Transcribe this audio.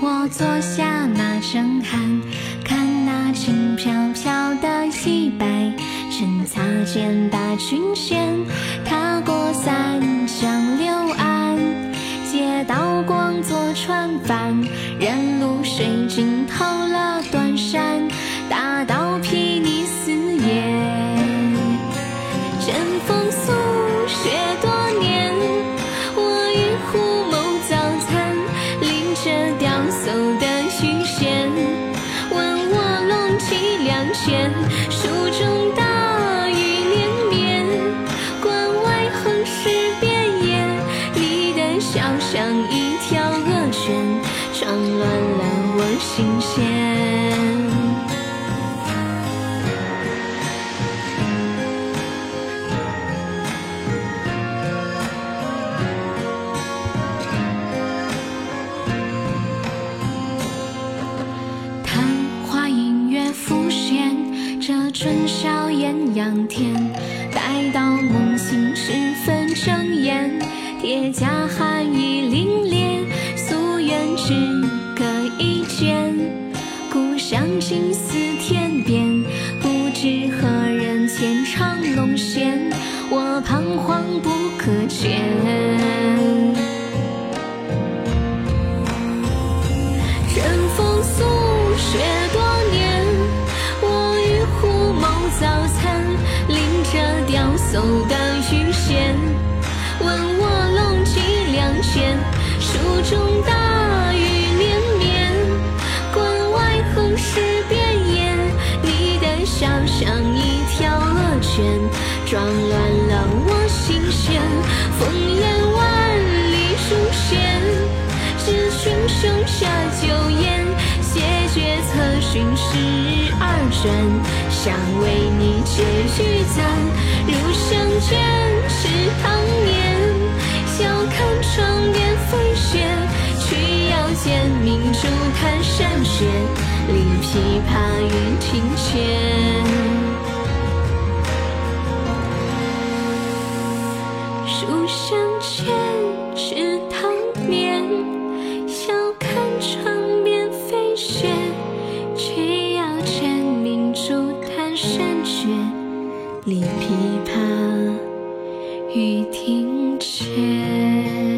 我坐下马正酣，看那轻飘飘的衣摆，趁擦肩把裙掀，踏过三江六岸，借刀光做船帆，任露水浸透笑像一条恶犬，撞乱了我心弦。昙花隐约浮现，这春宵艳阳天。待到梦醒时分睁眼，铁甲寒意凛冽，夙愿只隔一剑。故乡近似天边，不知何人浅唱龙弦，我彷徨不可决。针锋素雪多年，我与虎谋早餐，拎着雕叟的中大雨连绵，关外横尸遍野，你的笑像一条恶犬，撞乱了我心弦，烽烟万里诛仙。知群雄下酒宴，谢绝策勋十二转，想为你解玉簪，入相卷弦琵琶语庭前书香前池塘面笑看窗边飞雪取腰间明珠弹山雀立琵琶欲庭前。